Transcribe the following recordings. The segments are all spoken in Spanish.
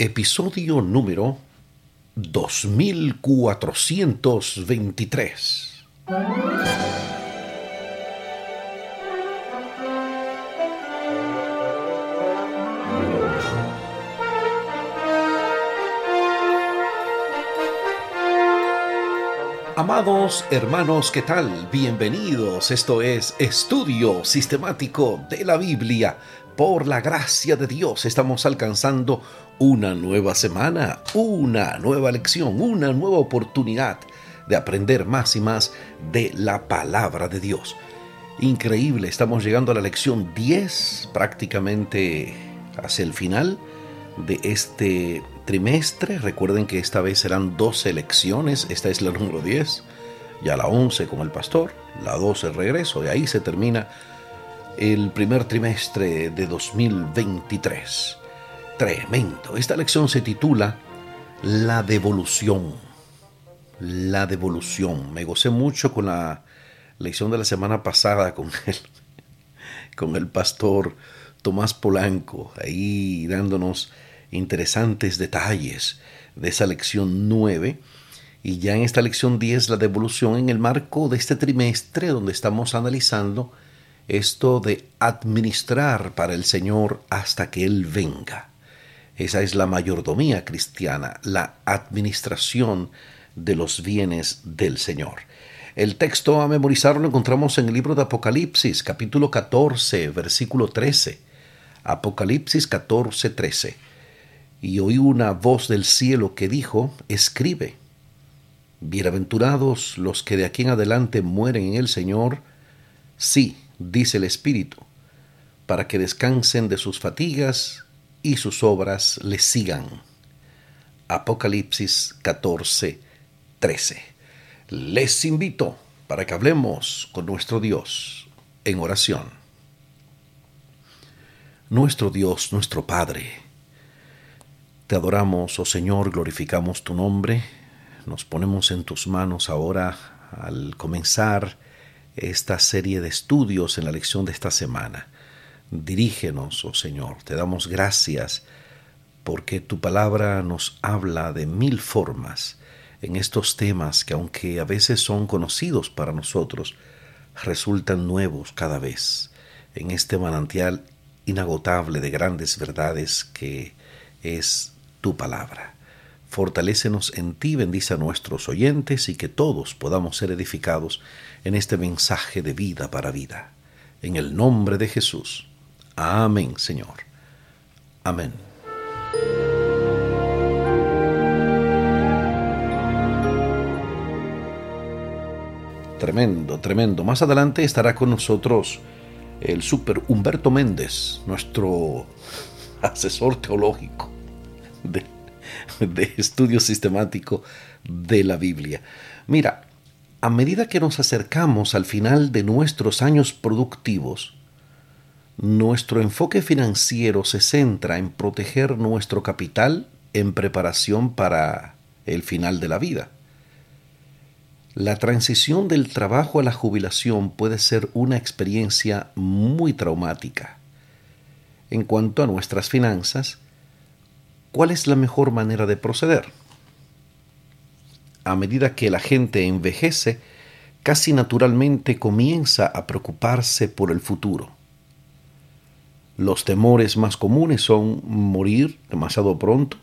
episodio número 2423. Amados hermanos, ¿qué tal? Bienvenidos. Esto es Estudio Sistemático de la Biblia. Por la gracia de Dios estamos alcanzando una nueva semana, una nueva lección, una nueva oportunidad de aprender más y más de la palabra de Dios. Increíble, estamos llegando a la lección 10, prácticamente hacia el final de este trimestre. Recuerden que esta vez serán 12 lecciones, esta es la número 10, ya la 11 con el pastor, la 12 el regreso, y ahí se termina el primer trimestre de 2023. Tremendo. Esta lección se titula La devolución. La devolución. Me gocé mucho con la lección de la semana pasada con el, con el pastor Tomás Polanco, ahí dándonos interesantes detalles de esa lección 9 y ya en esta lección 10 la devolución en el marco de este trimestre donde estamos analizando esto de administrar para el Señor hasta que Él venga. Esa es la mayordomía cristiana, la administración de los bienes del Señor. El texto a memorizar lo encontramos en el libro de Apocalipsis, capítulo 14, versículo 13. Apocalipsis 14, 13 y oí una voz del cielo que dijo, escribe, Bienaventurados los que de aquí en adelante mueren en el Señor, sí, dice el Espíritu, para que descansen de sus fatigas y sus obras les sigan. Apocalipsis 14, 13. Les invito para que hablemos con nuestro Dios en oración. Nuestro Dios, nuestro Padre, te adoramos, oh Señor, glorificamos tu nombre. Nos ponemos en tus manos ahora al comenzar esta serie de estudios en la lección de esta semana. Dirígenos, oh Señor, te damos gracias porque tu palabra nos habla de mil formas en estos temas que aunque a veces son conocidos para nosotros, resultan nuevos cada vez en este manantial inagotable de grandes verdades que es tu palabra. Fortalécenos en ti, bendice a nuestros oyentes y que todos podamos ser edificados en este mensaje de vida para vida. En el nombre de Jesús. Amén, Señor. Amén. Tremendo, tremendo. Más adelante estará con nosotros el super Humberto Méndez, nuestro asesor teológico estudio sistemático de la Biblia. Mira, a medida que nos acercamos al final de nuestros años productivos, nuestro enfoque financiero se centra en proteger nuestro capital en preparación para el final de la vida. La transición del trabajo a la jubilación puede ser una experiencia muy traumática. En cuanto a nuestras finanzas, ¿Cuál es la mejor manera de proceder? A medida que la gente envejece, casi naturalmente comienza a preocuparse por el futuro. Los temores más comunes son morir demasiado pronto,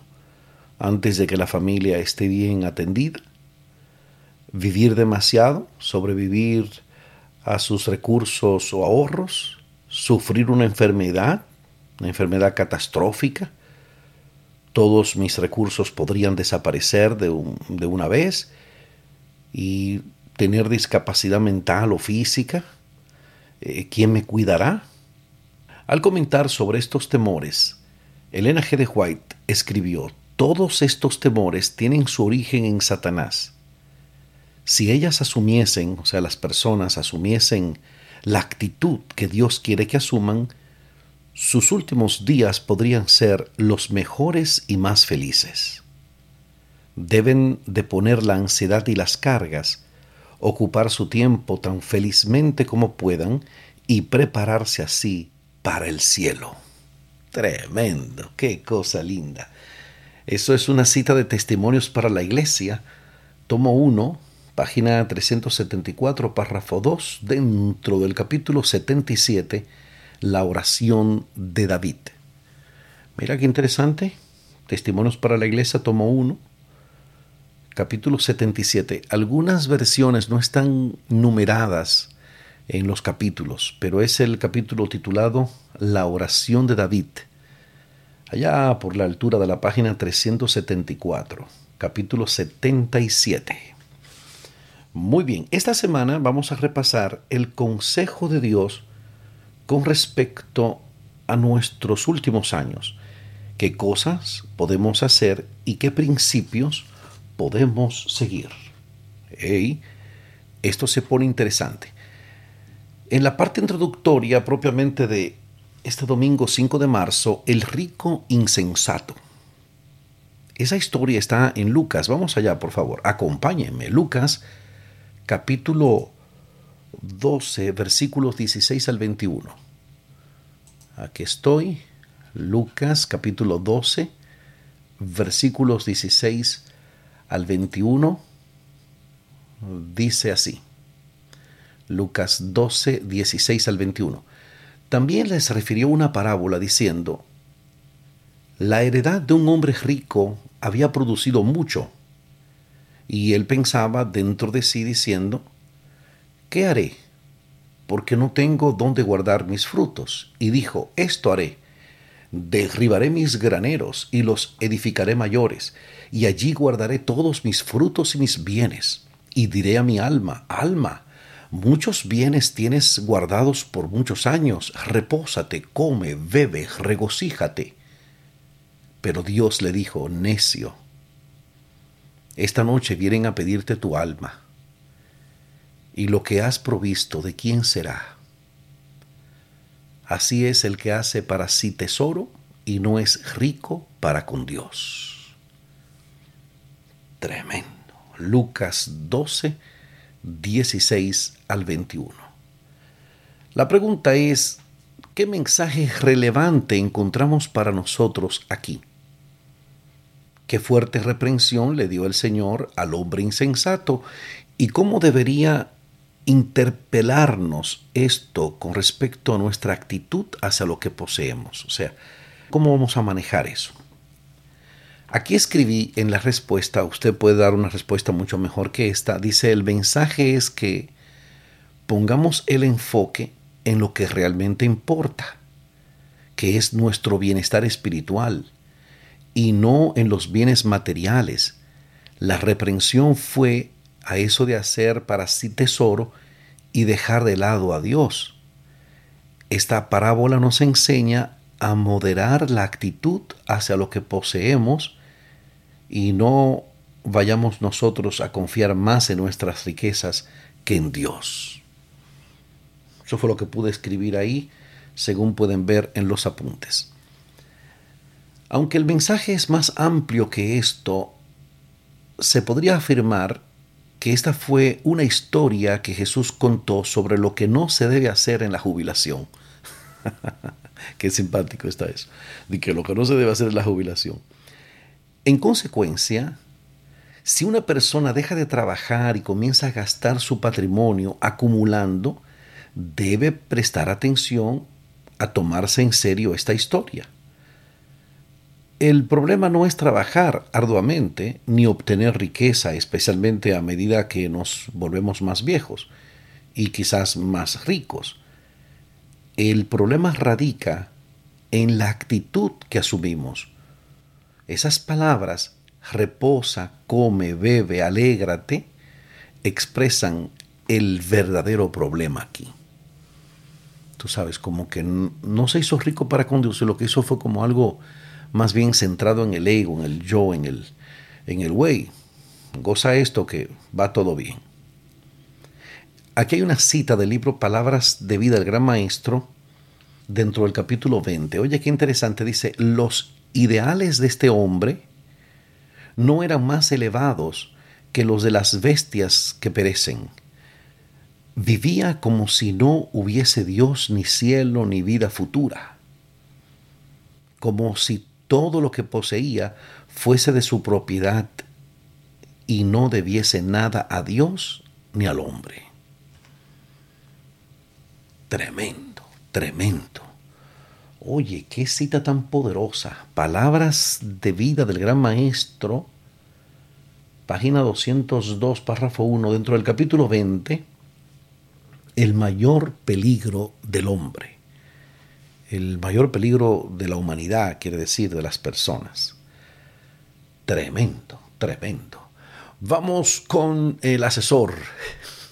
antes de que la familia esté bien atendida, vivir demasiado, sobrevivir a sus recursos o ahorros, sufrir una enfermedad, una enfermedad catastrófica, todos mis recursos podrían desaparecer de, una vez y tener discapacidad mental o física. Eh, ¿Quién me cuidará? Al comentar sobre estos temores, Elena G. de White escribió, todos estos temores tienen su origen en Satanás. Si ellas asumiesen, o sea, las personas asumiesen la actitud que Dios quiere que asuman, sus últimos días podrían ser los mejores y más felices. Deben de poner la ansiedad y las cargas, ocupar su tiempo tan felizmente como puedan y prepararse así para el cielo. Tremendo, qué cosa linda. Eso es una cita de testimonios para la iglesia, tomo 1, página 374, párrafo 2, dentro del capítulo 77, la oración de David. Mira qué interesante. Testimonios para la iglesia, tomo 1, capítulo 77. Algunas versiones no están numeradas en los capítulos, pero es el capítulo titulado La oración de David, allá por la altura de la página 374, capítulo 77. Muy bien, esta semana vamos a repasar el consejo de Dios con respecto a nuestros últimos años. ¿Qué cosas podemos hacer y qué principios podemos seguir? esto se pone interesante. En la parte introductoria propiamente de este domingo 5 de marzo, el rico insensato. Esa historia está en Lucas. Vamos allá, por favor. Acompáñenme. Lucas capítulo 12, versículos 16 al 21. Aquí estoy, Lucas capítulo 12, versículos 16 al 21. Dice así. Lucas 12, 16 al 21. También les refirió una parábola diciendo, La heredad de un hombre rico había producido mucho y él pensaba dentro de sí diciendo, ¿qué haré? Porque no tengo dónde guardar mis frutos. Y dijo, esto haré. Derribaré mis graneros y los edificaré mayores, y allí guardaré todos mis frutos y mis bienes. Y diré a mi alma, alma, muchos bienes tienes guardados por muchos años, repósate, come, bebe, regocíjate. Pero Dios le dijo, necio, esta noche vienen a pedirte tu alma. Y lo que has provisto, ¿de quién será? Así es el que hace para sí tesoro y no es rico para con Dios. Tremendo. Lucas 12, 16 al 21. La pregunta es, ¿qué mensaje relevante encontramos para nosotros aquí? qué fuerte reprensión le dio el Señor al hombre insensato y cómo debería interpelarnos esto con respecto a nuestra actitud hacia lo que poseemos. O sea, ¿cómo vamos a manejar eso? Aquí escribí en la respuesta, usted puede dar una respuesta mucho mejor que esta. Dice, el mensaje es que pongamos el enfoque en lo que realmente importa, que es nuestro bienestar espiritual, y no en los bienes materiales. La reprensión fue a eso de hacer para sí tesoro y dejar de lado a Dios. Esta parábola nos enseña a moderar la actitud hacia lo que poseemos y no vayamos nosotros a confiar más en nuestras riquezas que en Dios. Eso fue lo que pude escribir ahí, según pueden ver en los apuntes. Aunque el mensaje es más amplio que esto, se podría afirmar que esta fue una historia que Jesús contó sobre lo que no se debe hacer en la jubilación. Qué simpático está eso. De que lo que no se debe hacer en la jubilación. En consecuencia, si una persona deja de trabajar y comienza a gastar su patrimonio acumulando, debe prestar atención a tomarse en serio esta historia. El problema no es trabajar arduamente ni obtener riqueza, especialmente a medida que nos volvemos más viejos y quizás más ricos. El problema radica en la actitud que asumimos. Esas palabras, reposa, come, bebe, alégrate, expresan el verdadero problema aquí. Tú sabes, como que no se hizo rico para conducir, lo que hizo fue como algo más bien centrado en el ego, en el yo, en el, en el güey. Goza esto que va todo bien. Aquí hay una cita del libro Palabras de vida del Gran Maestro dentro del capítulo 20. Oye, qué interesante. Dice, los ideales de este hombre no eran más elevados que los de las bestias que perecen. Vivía como si no hubiese Dios, ni cielo, ni vida futura. Como si todo lo que poseía fuese de su propiedad y no debiese nada a Dios ni al hombre. Tremendo, tremendo. Oye, qué cita tan poderosa. Palabras de vida del gran maestro. Página 202, párrafo 1, dentro del capítulo 20. El mayor peligro del hombre. El mayor peligro de la humanidad, quiere decir, de las personas. Tremendo, tremendo. Vamos con el asesor,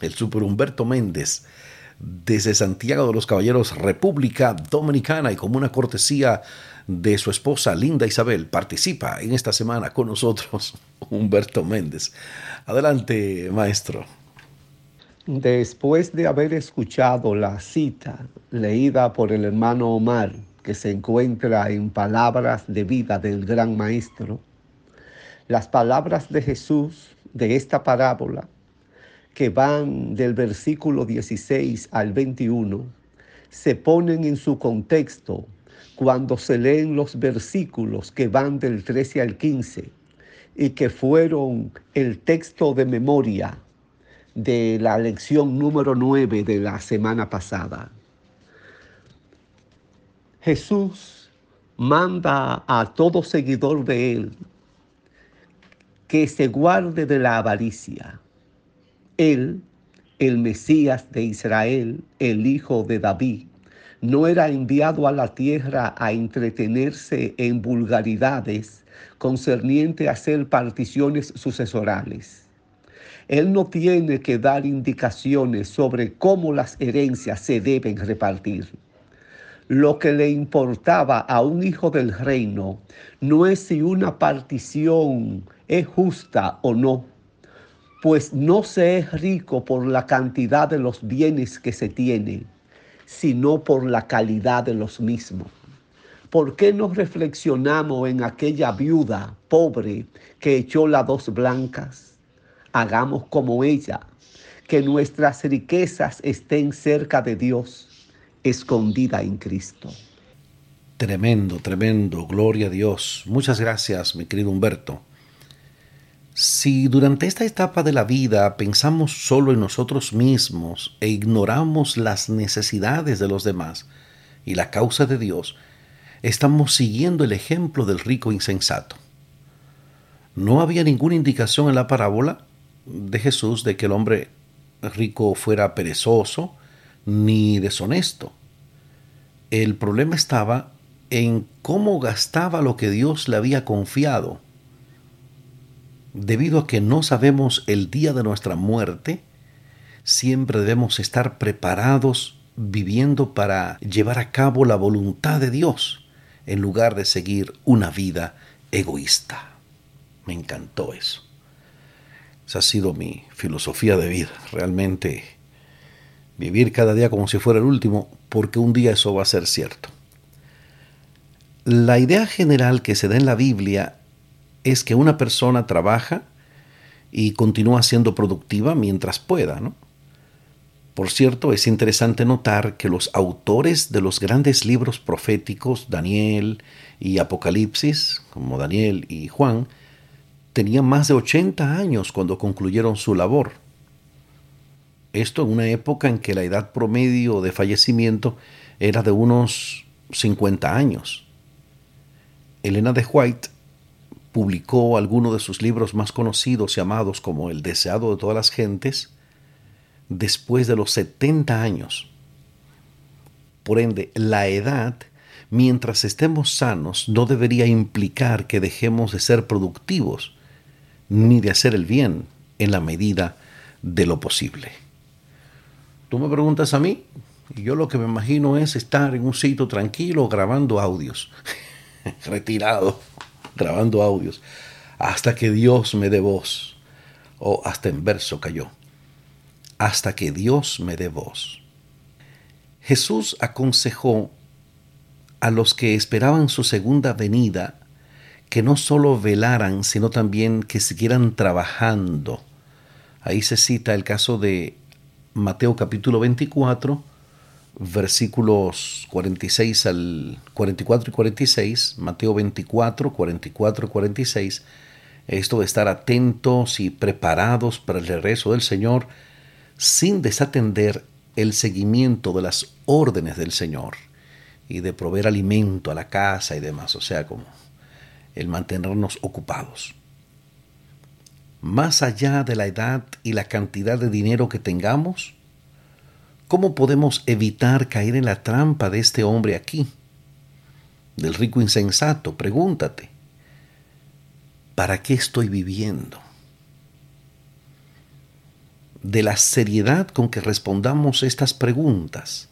el super Humberto Méndez desde Santiago de los Caballeros, República Dominicana, y como una cortesía de su esposa Linda Isabel, participa en esta semana con nosotros Humberto Méndez. Adelante, maestro. Después de haber escuchado la cita leída por el hermano Omar, que se encuentra en Palabras de Vida del Gran Maestro, las palabras de Jesús de esta parábola que van del versículo 16 al 21 se ponen en su contexto cuando se leen los versículos que van del 13 al 15 y que fueron el texto de memoria de la lección número 9 de la semana pasada. Jesús manda a todo seguidor de él que se guarde de la avaricia él, el Mesías de Israel, el Hijo de David, no era enviado a la tierra a entretenerse en vulgaridades concerniente a hacer particiones sucesorales. Él no tiene que dar indicaciones sobre cómo las herencias se deben repartir. Lo que le importaba a un hijo del reino no es si una partición es justa o no, pues no se es rico por la cantidad de los bienes que se tienen, sino por la calidad de los mismos. ¿Por qué no reflexionamos en aquella viuda pobre que echó las dos blancas? Hagamos como ella, que nuestras riquezas estén cerca de Dios, escondida en Cristo. Tremendo, tremendo, gloria a Dios. Muchas gracias, mi querido Humberto. Si durante esta etapa de la vida pensamos solo en nosotros mismos e ignoramos las necesidades de los demás y la causa de Dios, estamos siguiendo el ejemplo del rico insensato. No había ninguna indicación en la parábola de Jesús de que el hombre rico fuera perezoso ni deshonesto. El problema estaba en cómo gastaba lo que Dios le había confiado debido a que no sabemos el día de nuestra muerte, siempre debemos estar preparados viviendo para llevar a cabo la voluntad de Dios en lugar de seguir una vida egoísta. Me encantó eso. Esa ha sido mi filosofía de vida. Realmente vivir cada día como si fuera el último, porque un día eso va a ser cierto. La idea general que se da en la Biblia es que una persona trabaja y continúa siendo productiva mientras pueda, ¿no? Por cierto, es interesante notar que los autores de los grandes libros proféticos, Daniel y Apocalipsis, como Daniel y Juan, tenían más de 80 años cuando concluyeron su labor. Esto en una época en que la edad promedio de fallecimiento era de unos 50 años. Elena de White publicó algunos de sus libros más conocidos y amados como El deseado de todas las gentes después de los 70 años. Por ende, la edad, mientras estemos sanos, no debería implicar que dejemos de ser productivos ni de hacer el bien en la medida de lo posible. Tú me preguntas a mí, y yo lo que me imagino es estar en un sitio tranquilo grabando audios, retirado grabando audios, hasta que Dios me dé voz, o hasta en verso cayó, hasta que Dios me dé voz. Jesús aconsejó a los que esperaban su segunda venida que no solo velaran, sino también que siguieran trabajando. Ahí se cita el caso de Mateo capítulo 24, versículos 46 al 44 y 46, Mateo 24, 44 y 46, esto de estar atentos y preparados para el regreso del Señor sin desatender el seguimiento de las órdenes del Señor y de proveer alimento a la casa y demás, o sea, como el mantenernos ocupados. Más allá de la edad y la cantidad de dinero que tengamos, ¿cómo podemos evitar caer en la trampa de este hombre aquí? Del rico insensato, pregúntate, ¿para qué estoy viviendo? De la seriedad con que respondamos estas preguntas,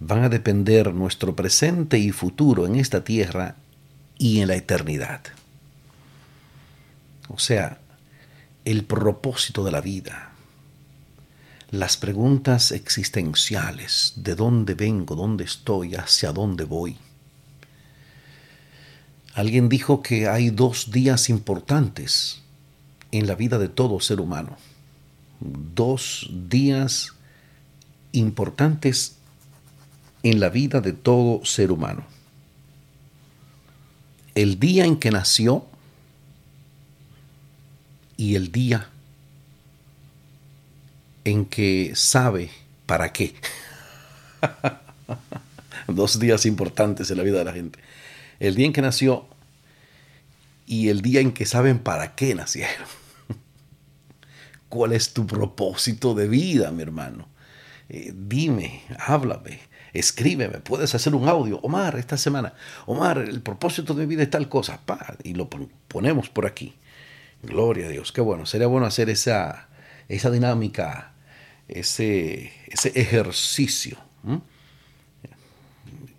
van a depender nuestro presente y futuro en esta tierra y en la eternidad. O sea, el propósito de la vida, las preguntas existenciales, de dónde vengo, dónde estoy, hacia dónde voy. Alguien dijo que hay dos días importantes en la vida de todo ser humano. Dos días importantes en la vida de todo ser humano. El día en que nació y el día en que sabe para qué. Dos días importantes en la vida de la gente. El día en que nació y el día en que saben para qué nacieron. ¿Cuál es tu propósito de vida, mi hermano? Eh, dime, háblame escríbeme, puedes hacer un audio, Omar, esta semana, Omar, el propósito de mi vida es tal cosa, y lo ponemos por aquí. Gloria a Dios, qué bueno, sería bueno hacer esa, esa dinámica, ese, ese ejercicio.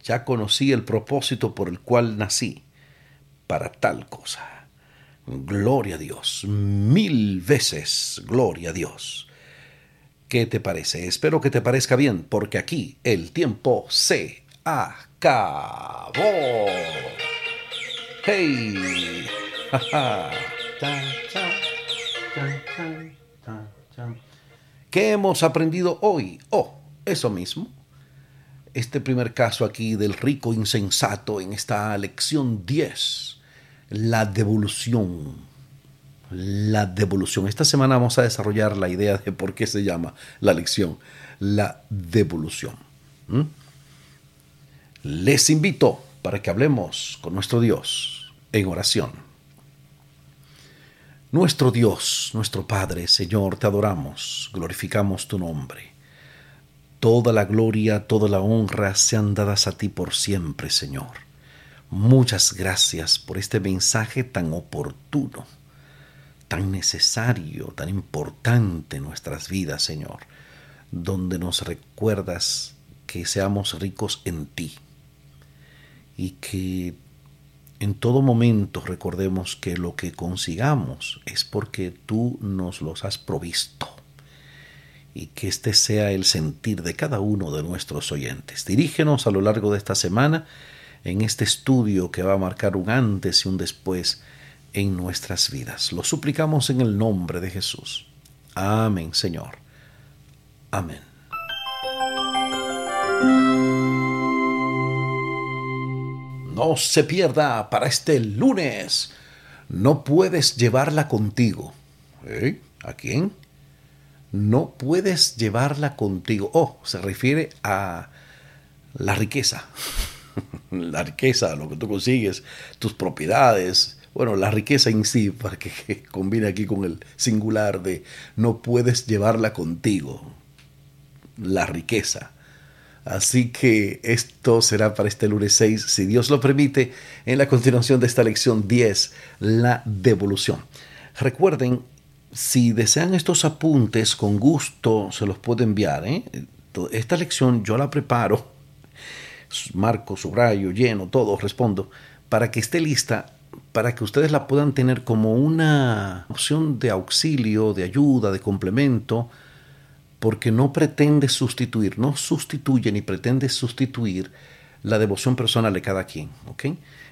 Ya conocí el propósito por el cual nací, para tal cosa. Gloria a Dios, mil veces, gloria a Dios. ¿Qué te parece? Espero que te parezca bien, porque aquí el tiempo se acabó. ¡Hey! ¿Qué hemos aprendido hoy? Oh, eso mismo. Este primer caso aquí del rico insensato en esta lección 10, la devolución la devolución. Esta semana vamos a desarrollar la idea de por qué se llama la lección, la devolución. ¿Mm? Les invito para que hablemos con nuestro Dios en oración. Nuestro Dios, nuestro Padre, Señor, te adoramos, glorificamos tu nombre. Toda la gloria, toda la honra sean dadas a ti por siempre, Señor. Muchas gracias por este mensaje tan oportuno tan necesario, tan importante en nuestras vidas, Señor, donde nos recuerdas que seamos ricos en ti y que en todo momento recordemos que lo que consigamos es porque tú nos los has provisto y que este sea el sentir de cada uno de nuestros oyentes. Dirígenos a lo largo de esta semana en este estudio que va a marcar un antes y un después en nuestras vidas. Lo suplicamos en el nombre de Jesús. Amén, Señor. Amén. No se pierda para este lunes. No puedes llevarla contigo. ¿Eh? ¿A quién? No puedes llevarla contigo. Oh, se refiere a la riqueza. la riqueza, lo que tú consigues, tus propiedades, bueno, la riqueza en sí, para que combine aquí con el singular de no puedes llevarla contigo, la riqueza. Así que esto será para este lunes 6, si Dios lo permite, en la continuación de esta lección 10, la devolución. Recuerden, si desean estos apuntes, con gusto se los puedo enviar. ¿eh? Esta lección yo la preparo, marco, subrayo, lleno, todo, respondo, para que esté lista para que ustedes la puedan tener como una opción de auxilio, de ayuda, de complemento, porque no pretende sustituir, no sustituye ni pretende sustituir la devoción personal de cada quien.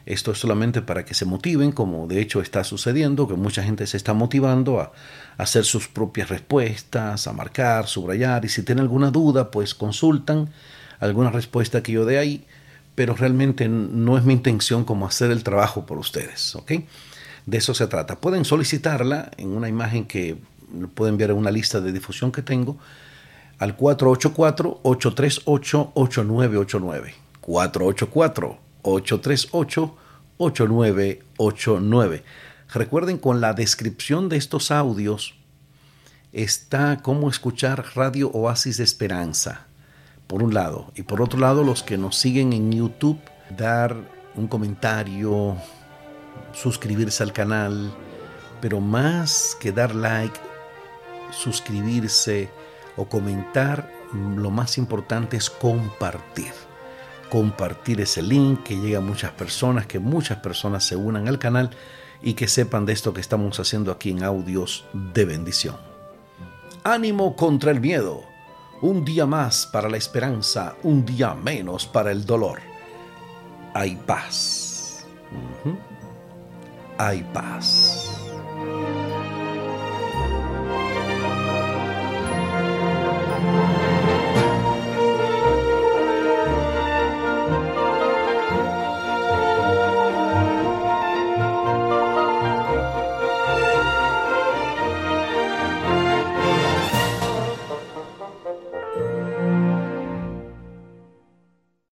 Esto es solamente para que se motiven, como de hecho está sucediendo, que mucha gente se está motivando a, hacer sus propias respuestas, a marcar, subrayar, y si tienen alguna duda, pues consultan alguna respuesta que yo dé ahí, pero realmente no es mi intención como hacer el trabajo por ustedes, ¿ok? De eso se trata. Pueden solicitarla en una imagen que pueden ver en una lista de difusión que tengo al 484-838-8989. 484-838-8989. Recuerden, con la descripción de estos audios está cómo escuchar Radio Oasis de Esperanza, por un lado. Y por otro lado, los que nos siguen en YouTube, dar un comentario, suscribirse al canal, pero más que dar like, suscribirse o comentar, lo más importante es compartir. Compartir ese link, que llegue a muchas personas, que muchas personas se unan al canal y que sepan de esto que estamos haciendo aquí en audios de bendición. Ánimo contra el miedo. Un día más para la esperanza, un día menos para el dolor. Hay paz. Hay paz.